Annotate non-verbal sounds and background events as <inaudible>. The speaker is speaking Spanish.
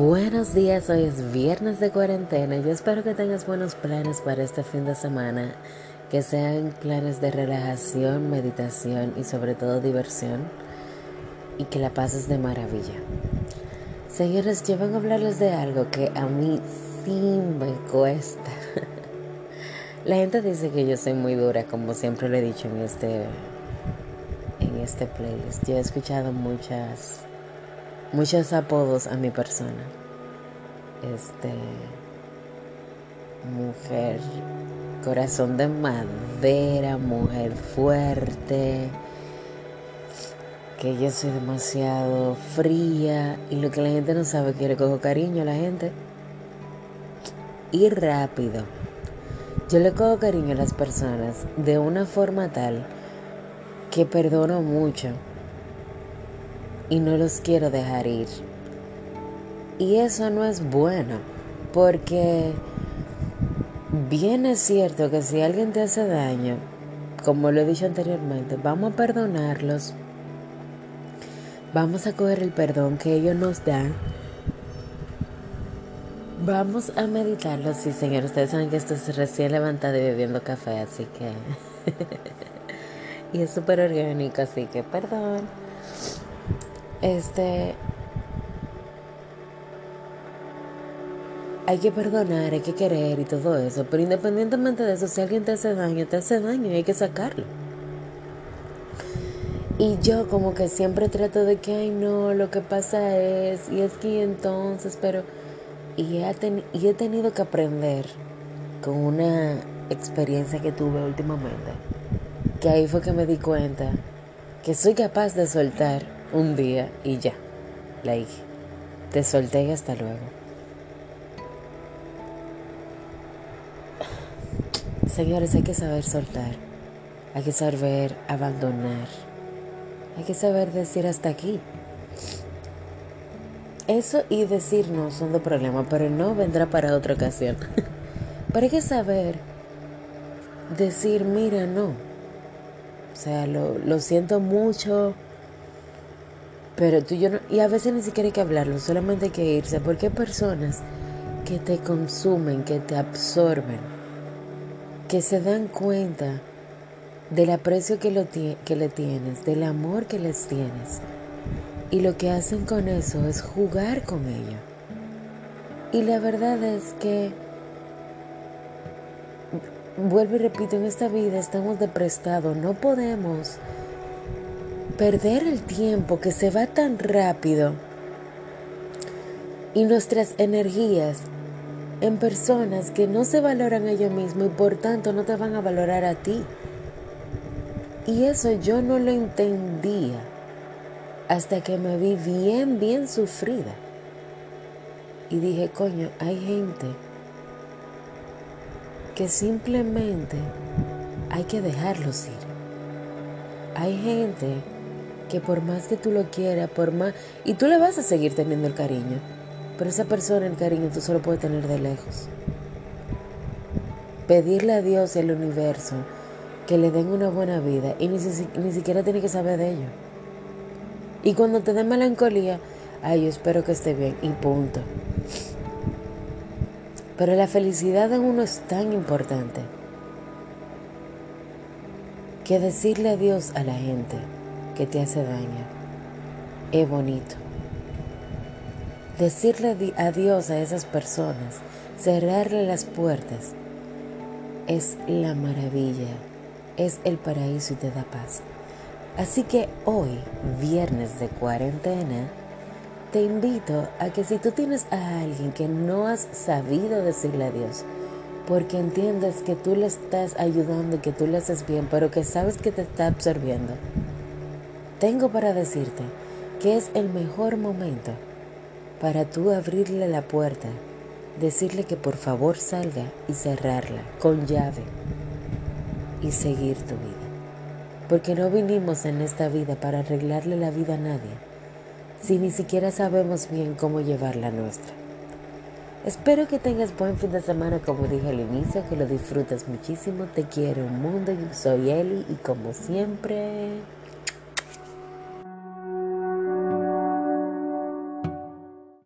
Buenos días, hoy es viernes de cuarentena. Yo espero que tengas buenos planes para este fin de semana, que sean planes de relajación, meditación y sobre todo diversión, y que la pases de maravilla. Señores, yo vengo a hablarles de algo que a mí sí me cuesta. <laughs> La gente dice que yo soy muy dura, como siempre le he dicho en este, en este playlist. Yo he escuchado muchas muchos apodos a mi persona. Este, mujer, corazón de madera, mujer fuerte, que yo soy demasiado fría y lo que la gente no sabe que le cojo cariño a la gente. Y rápido. Yo le cojo cariño a las personas de una forma tal que perdono mucho y no los quiero dejar ir. Y eso no es bueno, porque bien es cierto que si alguien te hace daño, como lo he dicho anteriormente, vamos a perdonarlos, vamos a coger el perdón que ellos nos dan, vamos a meditarlo. Sí, señor, ustedes saben que esto es recién levantado y bebiendo café, así que... <laughs> y es súper orgánico, así que perdón. Este. Hay que perdonar, hay que querer y todo eso. Pero independientemente de eso, si alguien te hace daño, te hace daño y hay que sacarlo. Y yo como que siempre trato de que, ay no, lo que pasa es, y es que entonces, pero... Y he, tenido que aprender con una experiencia que tuve últimamente, que ahí fue que me di cuenta que soy capaz de soltar un día y ya, la dije. Te solté y hasta luego. Señores, hay que saber soltar, hay que saber abandonar, hay que saber decir hasta aquí. Eso y decir no son de problema, pero no vendrá para otra ocasión. <laughs> pero hay que saber decir, mira, no. O sea, lo, lo siento mucho pero tú y yo no, y a veces ni siquiera hay que hablarlo, solamente hay que irse, porque hay personas que te consumen, que te absorben, que se dan cuenta del aprecio que, lo que le tienes, del amor que les tienes. Y lo que hacen con eso es jugar con ello. Y la verdad es que, vuelvo y repito, en esta vida estamos de prestado, no podemos perder el tiempo que se va tan rápido y nuestras energías en personas que no se valoran a ellos mismos y por tanto no te van a valorar a ti. Y eso yo no lo entendía hasta que me vi bien, bien sufrida. Y dije, coño, hay gente que simplemente hay que dejarlos ir. Hay gente que por más que tú lo quieras, por más... Y tú le vas a seguir teniendo el cariño, pero esa persona el cariño tú solo puedes tener de lejos. Pedirle a Dios al universo que le den una buena vida y ni, ni siquiera tiene que saber de ello. Y cuando te den melancolía, ay, yo espero que esté bien y punto. Pero la felicidad de uno es tan importante que decirle adiós a la gente que te hace daño. Es bonito. Decirle adiós a esas personas, cerrarle las puertas, es la maravilla, es el paraíso y te da paz. Así que hoy, viernes de cuarentena, te invito a que si tú tienes a alguien que no has sabido decirle adiós, porque entiendes que tú le estás ayudando y que tú le haces bien, pero que sabes que te está absorbiendo, tengo para decirte que es el mejor momento para tú abrirle la puerta, decirle que por favor salga y cerrarla con llave y seguir tu vida. Porque no vinimos en esta vida para arreglarle la vida a nadie, si ni siquiera sabemos bien cómo llevar la nuestra. Espero que tengas buen fin de semana, como dije al inicio, que lo disfrutes muchísimo. Te quiero un mundo, yo soy Eli y como siempre...